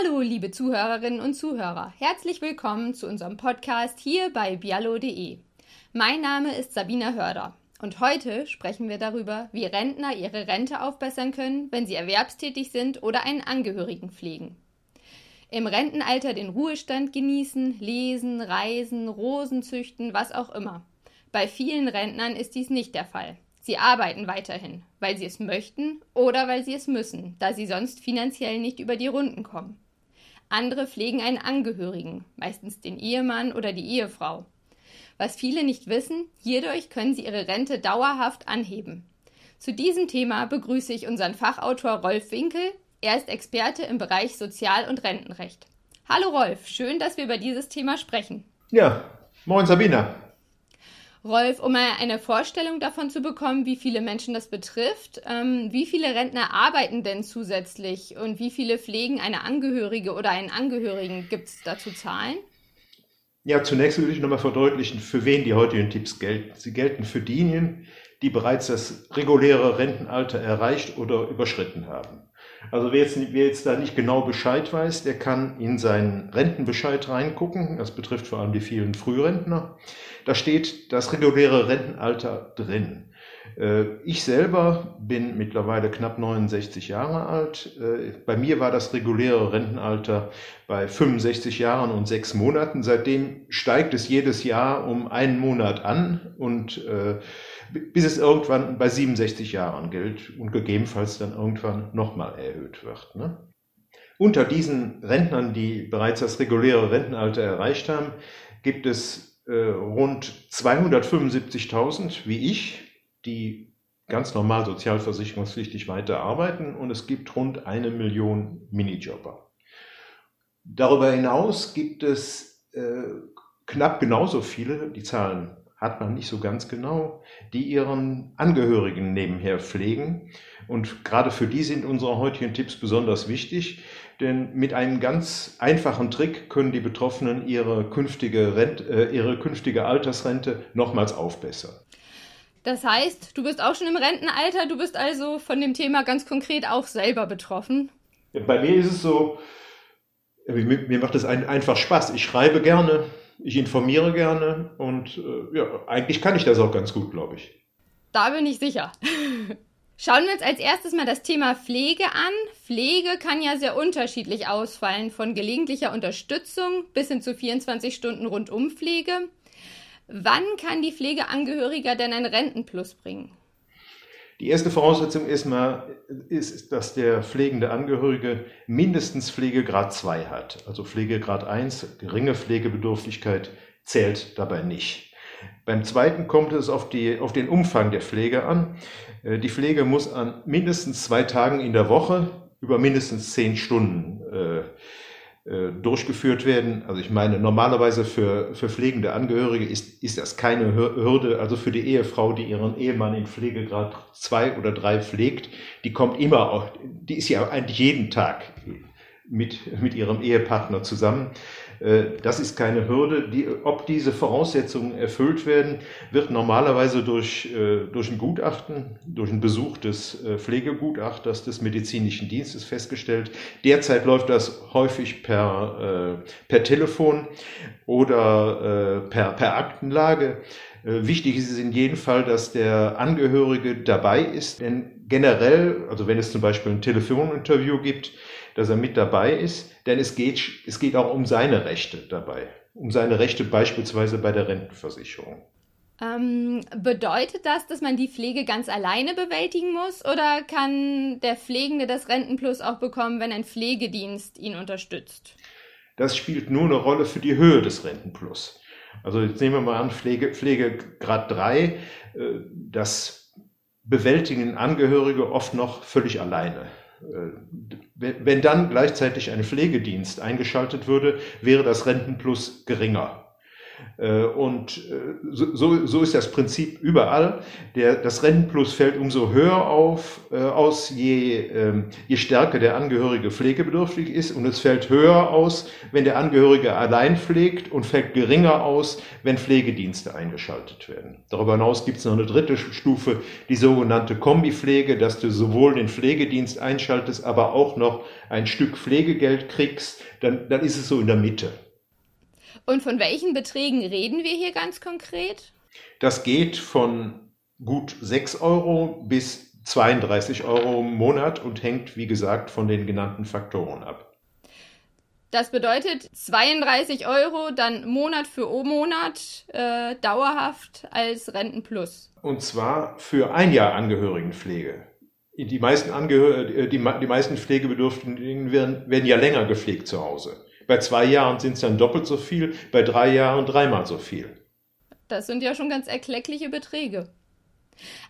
Hallo, liebe Zuhörerinnen und Zuhörer. Herzlich willkommen zu unserem Podcast hier bei biallo.de. Mein Name ist Sabina Hörder und heute sprechen wir darüber, wie Rentner ihre Rente aufbessern können, wenn sie erwerbstätig sind oder einen Angehörigen pflegen. Im Rentenalter den Ruhestand genießen, lesen, reisen, Rosen züchten, was auch immer. Bei vielen Rentnern ist dies nicht der Fall. Sie arbeiten weiterhin, weil sie es möchten oder weil sie es müssen, da sie sonst finanziell nicht über die Runden kommen. Andere pflegen einen Angehörigen, meistens den Ehemann oder die Ehefrau. Was viele nicht wissen, hierdurch können sie ihre Rente dauerhaft anheben. Zu diesem Thema begrüße ich unseren Fachautor Rolf Winkel. Er ist Experte im Bereich Sozial- und Rentenrecht. Hallo Rolf, schön, dass wir über dieses Thema sprechen. Ja, moin Sabina. Rolf, um mal eine Vorstellung davon zu bekommen, wie viele Menschen das betrifft, ähm, wie viele Rentner arbeiten denn zusätzlich und wie viele pflegen eine Angehörige oder einen Angehörigen? Gibt es dazu Zahlen? Ja, zunächst würde ich nochmal verdeutlichen, für wen die heutigen Tipps gelten. Sie gelten für diejenigen, die bereits das reguläre Rentenalter erreicht oder überschritten haben. Also wer jetzt, wer jetzt da nicht genau Bescheid weiß, der kann in seinen Rentenbescheid reingucken. Das betrifft vor allem die vielen Frührentner. Da steht das reguläre Rentenalter drin. Äh, ich selber bin mittlerweile knapp 69 Jahre alt. Äh, bei mir war das reguläre Rentenalter bei 65 Jahren und sechs Monaten. Seitdem steigt es jedes Jahr um einen Monat an und äh, bis es irgendwann bei 67 Jahren gilt und gegebenenfalls dann irgendwann nochmal erhöht wird. Ne? Unter diesen Rentnern, die bereits das reguläre Rentenalter erreicht haben, gibt es äh, rund 275.000 wie ich, die ganz normal sozialversicherungspflichtig weiterarbeiten und es gibt rund eine Million Minijobber. Darüber hinaus gibt es äh, knapp genauso viele, die Zahlen hat man nicht so ganz genau, die ihren Angehörigen nebenher pflegen. Und gerade für die sind unsere heutigen Tipps besonders wichtig, denn mit einem ganz einfachen Trick können die Betroffenen ihre künftige, Rent, äh, ihre künftige Altersrente nochmals aufbessern. Das heißt, du bist auch schon im Rentenalter, du bist also von dem Thema ganz konkret auch selber betroffen. Bei mir ist es so, mir macht es einfach Spaß. Ich schreibe gerne, ich informiere gerne und äh, ja, eigentlich kann ich das auch ganz gut, glaube ich. Da bin ich sicher. Schauen wir uns als erstes mal das Thema Pflege an. Pflege kann ja sehr unterschiedlich ausfallen, von gelegentlicher Unterstützung bis hin zu 24 Stunden Rundumpflege. Wann kann die Pflegeangehöriger denn ein Rentenplus bringen? Die erste Voraussetzung erstmal ist, dass der pflegende Angehörige mindestens Pflegegrad 2 hat. Also Pflegegrad 1, geringe Pflegebedürftigkeit zählt dabei nicht. Beim zweiten kommt es auf, die, auf den Umfang der Pflege an. Äh, die Pflege muss an mindestens zwei Tagen in der Woche über mindestens zehn Stunden äh, durchgeführt werden. Also ich meine, normalerweise für, für pflegende Angehörige ist, ist das keine Hürde. Also für die Ehefrau, die ihren Ehemann in Pflegegrad zwei oder drei pflegt, die kommt immer auch, die ist ja eigentlich jeden Tag mit, mit ihrem Ehepartner zusammen. Äh, das ist keine Hürde. Die, ob diese Voraussetzungen erfüllt werden, wird normalerweise durch, äh, durch ein Gutachten, durch einen Besuch des äh, Pflegegutachters des medizinischen Dienstes festgestellt. Derzeit läuft das häufig per, per Telefon oder per, per Aktenlage. Wichtig ist es in jedem Fall, dass der Angehörige dabei ist, denn generell, also wenn es zum Beispiel ein Telefoninterview gibt, dass er mit dabei ist, denn es geht, es geht auch um seine Rechte dabei, um seine Rechte beispielsweise bei der Rentenversicherung. Ähm, bedeutet das, dass man die Pflege ganz alleine bewältigen muss oder kann der Pflegende das Rentenplus auch bekommen, wenn ein Pflegedienst ihn unterstützt? Das spielt nur eine Rolle für die Höhe des Rentenplus. Also jetzt nehmen wir mal an, Pflege, Pflegegrad 3, äh, das bewältigen Angehörige oft noch völlig alleine. Äh, wenn dann gleichzeitig ein Pflegedienst eingeschaltet würde, wäre das Rentenplus geringer. Äh, und äh, so, so ist das Prinzip überall. Der, das Rentenplus fällt umso höher auf, äh, aus, je, ähm, je stärker der Angehörige pflegebedürftig ist. Und es fällt höher aus, wenn der Angehörige allein pflegt und fällt geringer aus, wenn Pflegedienste eingeschaltet werden. Darüber hinaus gibt es noch eine dritte Stufe, die sogenannte Kombipflege, dass du sowohl den Pflegedienst einschaltest, aber auch noch ein Stück Pflegegeld kriegst. Dann, dann ist es so in der Mitte. Und von welchen Beträgen reden wir hier ganz konkret? Das geht von gut 6 Euro bis 32 Euro im Monat und hängt, wie gesagt, von den genannten Faktoren ab. Das bedeutet 32 Euro dann Monat für Monat äh, dauerhaft als Rentenplus. Und zwar für ein Jahr Angehörigenpflege. Die meisten, Angehör äh, die, die meisten Pflegebedürftigen werden, werden ja länger gepflegt zu Hause. Bei zwei Jahren sind es dann doppelt so viel, bei drei Jahren dreimal so viel. Das sind ja schon ganz erkleckliche Beträge.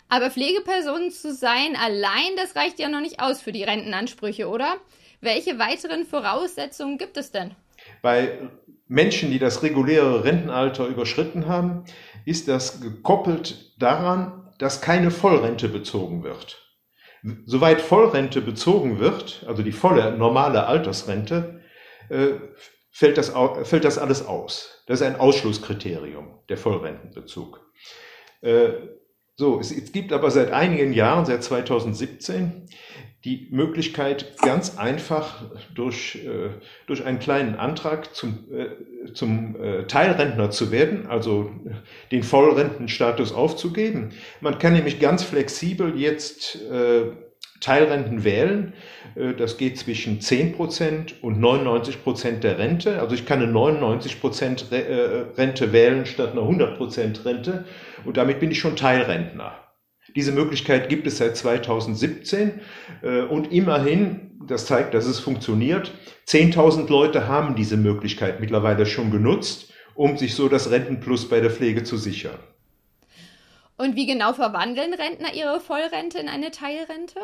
Aber Pflegepersonen zu sein allein, das reicht ja noch nicht aus für die Rentenansprüche, oder? Welche weiteren Voraussetzungen gibt es denn? Bei Menschen, die das reguläre Rentenalter überschritten haben, ist das gekoppelt daran, dass keine Vollrente bezogen wird. Soweit Vollrente bezogen wird, also die volle normale Altersrente, fällt das, fällt das alles aus. Das ist ein Ausschlusskriterium, der Vollrentenbezug. Äh, so, es, gibt aber seit einigen Jahren, seit 2017, die Möglichkeit, ganz einfach durch, äh, durch einen kleinen Antrag zum, äh, zum äh, Teilrentner zu werden, also den Vollrentenstatus aufzugeben. Man kann nämlich ganz flexibel jetzt äh, Teilrenten wählen. Äh, das geht zwischen 10% und 99% der Rente. Also ich kann eine 99% äh, Rente wählen statt einer 100% Rente und damit bin ich schon Teilrentner. Diese Möglichkeit gibt es seit 2017 äh, und immerhin, das zeigt, dass es funktioniert, 10.000 Leute haben diese Möglichkeit mittlerweile schon genutzt, um sich so das Rentenplus bei der Pflege zu sichern. Und wie genau verwandeln Rentner ihre Vollrente in eine Teilrente?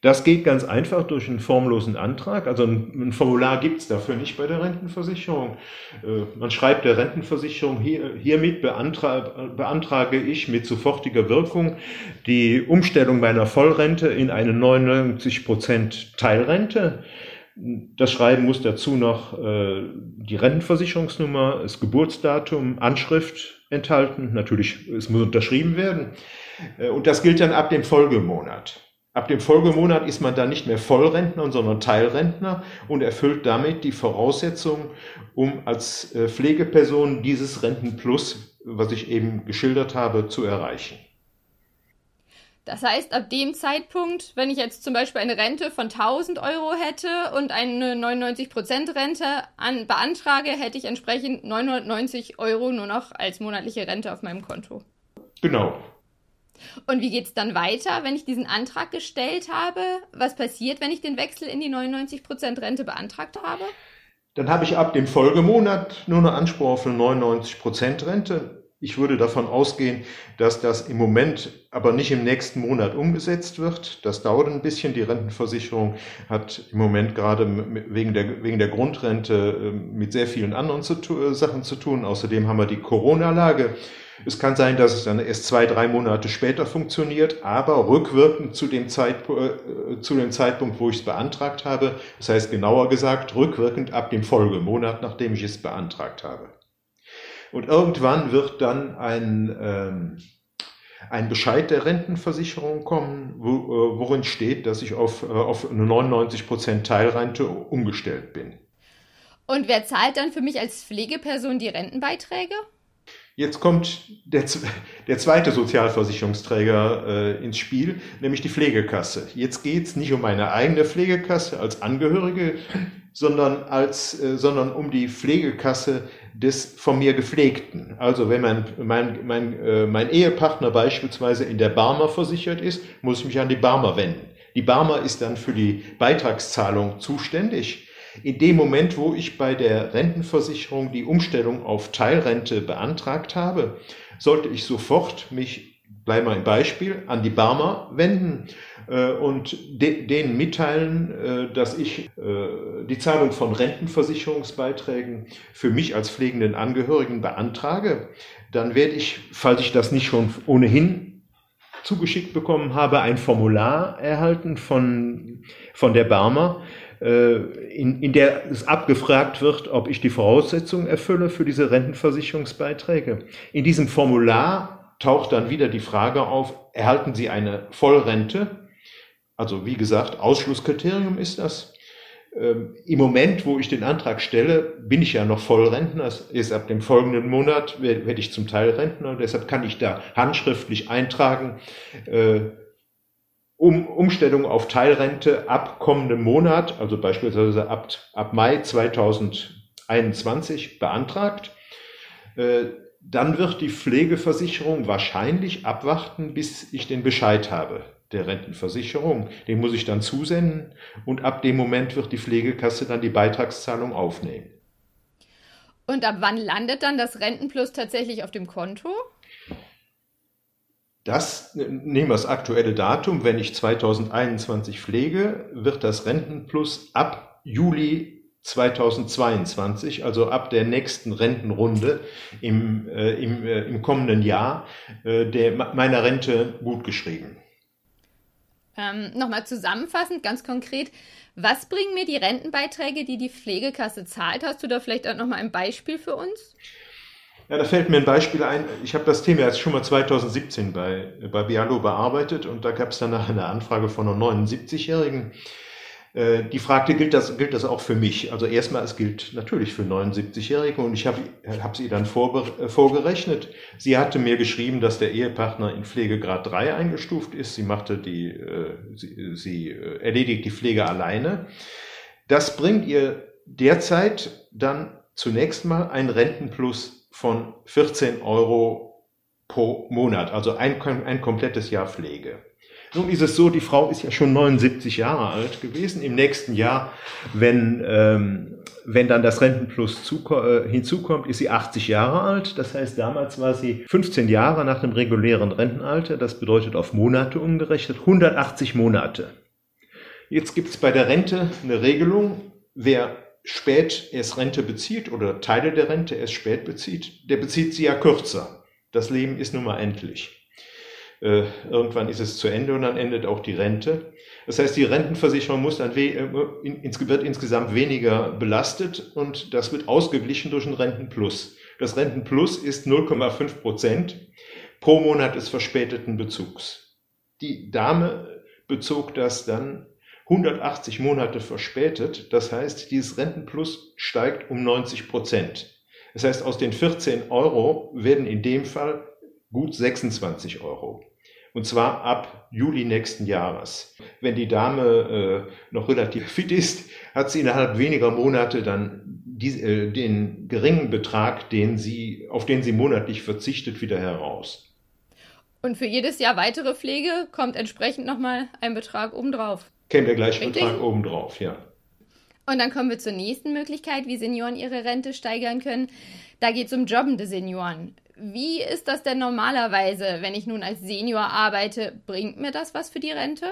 Das geht ganz einfach durch einen formlosen Antrag. Also ein, ein Formular gibt es dafür nicht bei der Rentenversicherung. Äh, man schreibt der Rentenversicherung, hier, hiermit beantra beantrage ich mit sofortiger Wirkung die Umstellung meiner Vollrente in eine 99 Prozent Teilrente. Das Schreiben muss dazu noch äh, die Rentenversicherungsnummer, das Geburtsdatum, Anschrift enthalten. Natürlich, es muss unterschrieben werden. Äh, und das gilt dann ab dem Folgemonat. Ab dem Folgemonat ist man dann nicht mehr Vollrentner, sondern Teilrentner und erfüllt damit die Voraussetzungen, um als äh, Pflegeperson dieses Rentenplus, was ich eben geschildert habe, zu erreichen. Das heißt, ab dem Zeitpunkt, wenn ich jetzt zum Beispiel eine Rente von 1000 Euro hätte und eine 99% Rente an, beantrage, hätte ich entsprechend 990 Euro nur noch als monatliche Rente auf meinem Konto. Genau. Und wie geht es dann weiter, wenn ich diesen Antrag gestellt habe? Was passiert, wenn ich den Wechsel in die 99% Rente beantragt habe? Dann habe ich ab dem Folgemonat nur noch Anspruch auf eine 99% Rente. Ich würde davon ausgehen, dass das im Moment aber nicht im nächsten Monat umgesetzt wird. Das dauert ein bisschen. Die Rentenversicherung hat im Moment gerade wegen der, wegen der Grundrente ähm, mit sehr vielen anderen zu, äh, Sachen zu tun. Außerdem haben wir die Corona-Lage. Es kann sein, dass es dann erst zwei, drei Monate später funktioniert, aber rückwirkend zu dem, Zeitpunkt, äh, zu dem Zeitpunkt, wo ich es beantragt habe. Das heißt genauer gesagt, rückwirkend ab dem Folgemonat, nachdem ich es beantragt habe. Und irgendwann wird dann ein, ähm, ein Bescheid der Rentenversicherung kommen, wo, äh, worin steht, dass ich auf, äh, auf eine 99% Teilrente umgestellt bin. Und wer zahlt dann für mich als Pflegeperson die Rentenbeiträge? Jetzt kommt der, der zweite Sozialversicherungsträger äh, ins Spiel, nämlich die Pflegekasse. Jetzt geht es nicht um meine eigene Pflegekasse als Angehörige, sondern, als, äh, sondern um die Pflegekasse des von mir Gepflegten. Also wenn mein, mein, mein, äh, mein Ehepartner beispielsweise in der Barmer versichert ist, muss ich mich an die Barmer wenden. Die Barmer ist dann für die Beitragszahlung zuständig. In dem Moment, wo ich bei der Rentenversicherung die Umstellung auf Teilrente beantragt habe, sollte ich sofort mich bleiben wir im Beispiel, an die Barmer wenden äh, und de denen mitteilen, äh, dass ich äh, die Zahlung von Rentenversicherungsbeiträgen für mich als pflegenden Angehörigen beantrage, dann werde ich, falls ich das nicht schon ohnehin zugeschickt bekommen habe, ein Formular erhalten von, von der Barmer, äh, in, in der es abgefragt wird, ob ich die Voraussetzungen erfülle für diese Rentenversicherungsbeiträge. In diesem Formular taucht dann wieder die Frage auf, erhalten Sie eine Vollrente? Also wie gesagt, Ausschlusskriterium ist das. Ähm, Im Moment, wo ich den Antrag stelle, bin ich ja noch Vollrentner. Das ist ab dem folgenden Monat werde ich zum Teil Rentner. Deshalb kann ich da handschriftlich eintragen, äh, um Umstellung auf Teilrente ab kommendem Monat, also beispielsweise ab, ab Mai 2021 beantragt. Äh, dann wird die Pflegeversicherung wahrscheinlich abwarten, bis ich den Bescheid habe der Rentenversicherung. Den muss ich dann zusenden und ab dem Moment wird die Pflegekasse dann die Beitragszahlung aufnehmen. Und ab wann landet dann das Rentenplus tatsächlich auf dem Konto? Das nehmen wir das aktuelle Datum. Wenn ich 2021 pflege, wird das Rentenplus ab Juli 2022, also ab der nächsten Rentenrunde im, äh, im, äh, im kommenden Jahr, äh, der, meiner Rente gutgeschrieben. Ähm, Nochmal zusammenfassend, ganz konkret, was bringen mir die Rentenbeiträge, die die Pflegekasse zahlt? Hast du da vielleicht auch nochmal ein Beispiel für uns? Ja, da fällt mir ein Beispiel ein. Ich habe das Thema jetzt schon mal 2017 bei, bei Bialo bearbeitet und da gab es danach eine Anfrage von einer 79-Jährigen, äh, die fragte, gilt das, gilt das auch für mich? Also erstmal, es gilt natürlich für 79-Jährige und ich habe hab sie dann vorbe- äh, vorgerechnet. Sie hatte mir geschrieben, dass der Ehepartner in Pflegegrad 3 eingestuft ist. Sie machte die, äh, sie, sie erledigt die Pflege alleine. Das bringt ihr derzeit dann zunächst mal ein Rentenplus von 14 Euro pro Monat, also ein, ein komplettes Jahr Pflege. Nun ist es so, die Frau ist ja schon 79 Jahre alt gewesen. Im nächsten Jahr, wenn, ähm, wenn dann das Rentenplus äh, hinzukommt, ist sie 80 Jahre alt. Das heißt, damals war sie 15 Jahre nach dem regulären Rentenalter. Das bedeutet auf Monate umgerechnet 180 Monate. Jetzt gibt es bei der Rente eine Regelung, wer spät erst Rente bezieht oder Teile der Rente erst spät bezieht, der bezieht sie ja kürzer. Das Leben ist nun mal endlich. Äh, irgendwann ist es zu Ende und dann endet auch die Rente. Das heißt, die Rentenversicherung muss dann we äh, wird insgesamt weniger belastet und das wird ausgeglichen durch ein Rentenplus. Das Rentenplus ist 0,5 Prozent pro Monat des verspäteten Bezugs. Die Dame bezog das dann 180 Monate verspätet. Das heißt, dieses Rentenplus steigt um 90 Prozent. Das heißt, aus den 14 Euro werden in dem Fall gut 26 Euro. Und zwar ab Juli nächsten Jahres. Wenn die Dame äh, noch relativ fit ist, hat sie innerhalb weniger Monate dann die, äh, den geringen Betrag, den sie, auf den sie monatlich verzichtet, wieder heraus. Und für jedes Jahr weitere Pflege kommt entsprechend nochmal ein Betrag obendrauf. Kennen wir gleich Richtig? Betrag obendrauf, ja. Und dann kommen wir zur nächsten Möglichkeit, wie Senioren ihre Rente steigern können. Da geht es um jobbende Senioren. Wie ist das denn normalerweise, wenn ich nun als Senior arbeite? Bringt mir das was für die Rente?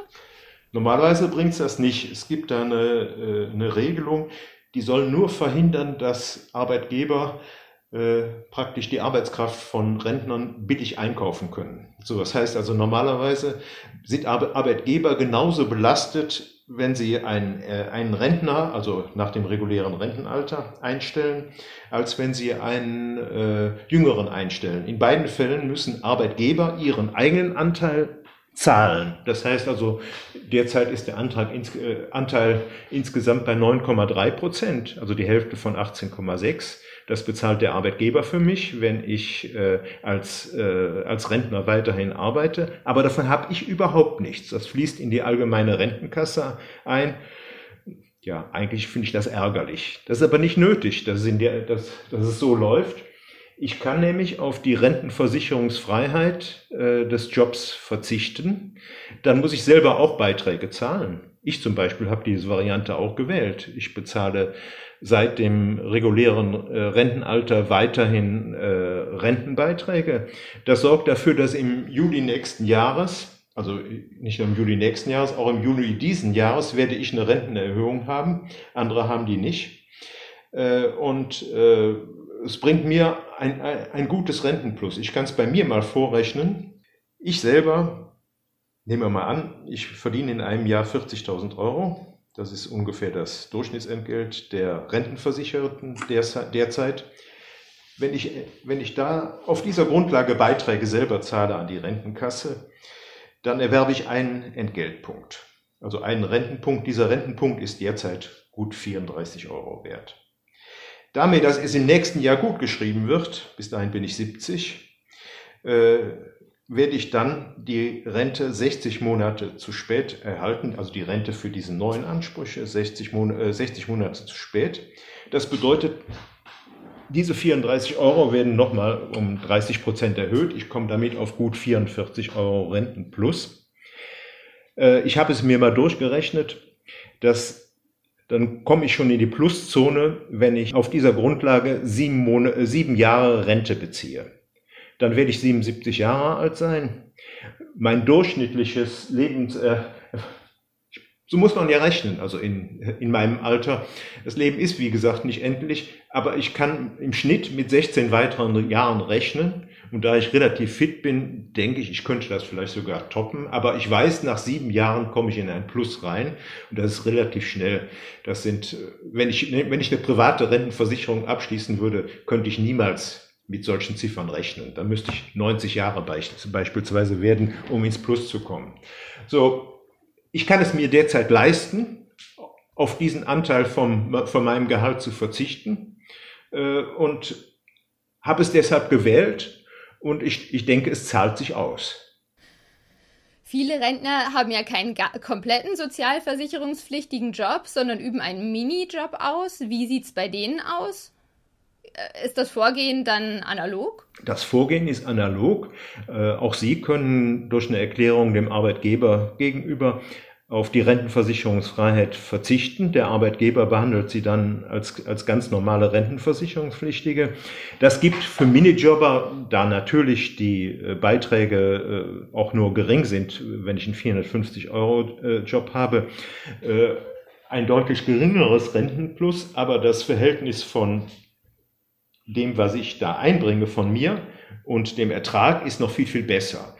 Normalerweise bringt es das nicht. Es gibt da eine, äh, eine Regelung, die soll nur verhindern, dass Arbeitgeber äh, praktisch die Arbeitskraft von Rentnern billig einkaufen können. So, das heißt also normalerweise sind Arbeitgeber genauso belastet wenn Sie einen, äh, einen Rentner, also nach dem regulären Rentenalter, einstellen, als wenn Sie einen äh, Jüngeren einstellen. In beiden Fällen müssen Arbeitgeber ihren eigenen Anteil zahlen. Das heißt also, derzeit ist der Antrag ins, äh, Anteil insgesamt bei 9,3 Prozent, also die Hälfte von 18,6. Das bezahlt der Arbeitgeber für mich, wenn ich äh, als, äh, als Rentner weiterhin arbeite. Aber davon habe ich überhaupt nichts. Das fließt in die allgemeine Rentenkasse ein. Ja, eigentlich finde ich das ärgerlich. Das ist aber nicht nötig, dass es, in der, dass, dass es so läuft. Ich kann nämlich auf die Rentenversicherungsfreiheit äh, des Jobs verzichten. Dann muss ich selber auch Beiträge zahlen. Ich zum Beispiel habe diese Variante auch gewählt. Ich bezahle seit dem regulären äh, Rentenalter weiterhin äh, Rentenbeiträge. Das sorgt dafür, dass im Juli nächsten Jahres, also nicht nur im Juli nächsten Jahres, auch im Juli diesen Jahres werde ich eine Rentenerhöhung haben. Andere haben die nicht. Äh, und äh, es bringt mir ein, ein, ein gutes Rentenplus. Ich kann es bei mir mal vorrechnen. Ich selber Nehmen wir mal an, ich verdiene in einem Jahr 40.000 Euro. Das ist ungefähr das Durchschnittsentgelt der Rentenversicherten derzeit. Wenn ich, wenn ich da auf dieser Grundlage Beiträge selber zahle an die Rentenkasse, dann erwerbe ich einen Entgeltpunkt. Also einen Rentenpunkt. Dieser Rentenpunkt ist derzeit gut 34 Euro wert. Damit, dass es im nächsten Jahr gut geschrieben wird, bis dahin bin ich 70, äh, werde ich dann die Rente 60 Monate zu spät erhalten, also die Rente für diese neuen Ansprüche 60, Mon äh, 60 Monate zu spät. Das bedeutet, diese 34 Euro werden nochmal um 30 Prozent erhöht. Ich komme damit auf gut 44 Euro Renten plus. Äh, ich habe es mir mal durchgerechnet, dass dann komme ich schon in die Pluszone, wenn ich auf dieser Grundlage sieben, Monate, sieben Jahre Rente beziehe dann werde ich 77 Jahre alt sein. Mein durchschnittliches Lebens, äh, so muss man ja rechnen, also in, in meinem Alter. Das Leben ist, wie gesagt, nicht endlich, aber ich kann im Schnitt mit 16 weiteren Jahren rechnen. Und da ich relativ fit bin, denke ich, ich könnte das vielleicht sogar toppen. Aber ich weiß, nach sieben Jahren komme ich in ein Plus rein. Und das ist relativ schnell. Das sind, wenn ich, wenn ich eine private Rentenversicherung abschließen würde, könnte ich niemals mit solchen Ziffern rechnen. Da müsste ich 90 Jahre beispielsweise werden, um ins Plus zu kommen. So, ich kann es mir derzeit leisten, auf diesen Anteil vom, von meinem Gehalt zu verzichten äh, und habe es deshalb gewählt und ich, ich denke, es zahlt sich aus. Viele Rentner haben ja keinen kompletten sozialversicherungspflichtigen Job, sondern üben einen Minijob aus. Wie sieht es bei denen aus? Äh, ist das Vorgehen dann analog? Das Vorgehen ist analog. Äh, auch Sie können durch eine Erklärung dem Arbeitgeber gegenüber auf die Rentenversicherungsfreiheit verzichten. Der Arbeitgeber behandelt sie dann als, als ganz normale Rentenversicherungspflichtige. Das gibt für Minijobber, da natürlich die äh, Beiträge auch nur gering sind, wenn ich einen 450 Euro Job habe, ein deutlich geringeres Rentenplus, aber das Verhältnis von dem, was ich da einbringe von mir und dem Ertrag ist noch viel, viel besser.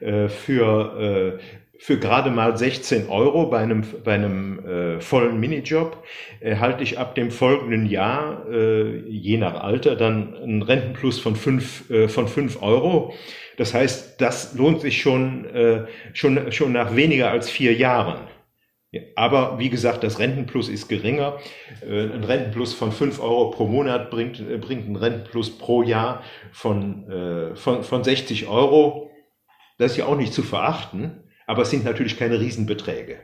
Äh, für, äh, für gerade mal 16 Euro bei einem, bei einem äh, vollen Minijob erhalte ich ab dem folgenden Jahr, äh, je nach Alter, dann einen Rentenplus von 5 äh, von fünf Euro. Das heißt, das lohnt sich schon, äh, schon, schon nach weniger als vier Jahren. Aber wie gesagt, das Rentenplus ist geringer. Äh, ein Rentenplus von 5 Euro pro Monat bringt, äh, bringt ein Rentenplus pro Jahr von, äh, von, von 60 Euro. Das ist ja auch nicht zu verachten, aber es sind natürlich keine Riesenbeträge.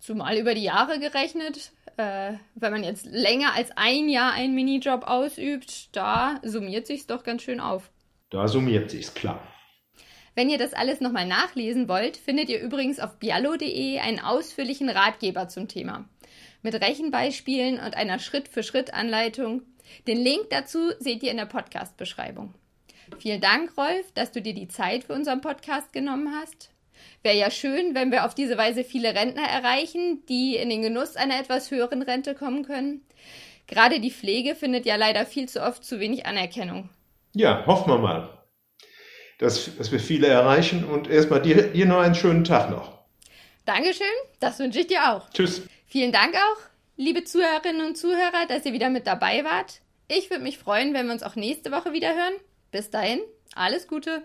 Zumal über die Jahre gerechnet, äh, wenn man jetzt länger als ein Jahr einen Minijob ausübt, da summiert sich's doch ganz schön auf. Da summiert sich's, klar. Wenn ihr das alles nochmal nachlesen wollt, findet ihr übrigens auf biallo.de einen ausführlichen Ratgeber zum Thema. Mit Rechenbeispielen und einer Schritt-für-Schritt-Anleitung. Den Link dazu seht ihr in der Podcast-Beschreibung. Vielen Dank, Rolf, dass du dir die Zeit für unseren Podcast genommen hast. Wäre ja schön, wenn wir auf diese Weise viele Rentner erreichen, die in den Genuss einer etwas höheren Rente kommen können. Gerade die Pflege findet ja leider viel zu oft zu wenig Anerkennung. Ja, hoffen wir mal dass, dass wir viele erreichen. Und erstmal dir, dir noch einen schönen Tag noch. Dankeschön, das wünsche ich dir auch. Tschüss. Vielen Dank auch, liebe Zuhörerinnen und Zuhörer, dass ihr wieder mit dabei wart. Ich würde mich freuen, wenn wir uns auch nächste Woche wieder hören. Bis dahin, alles Gute.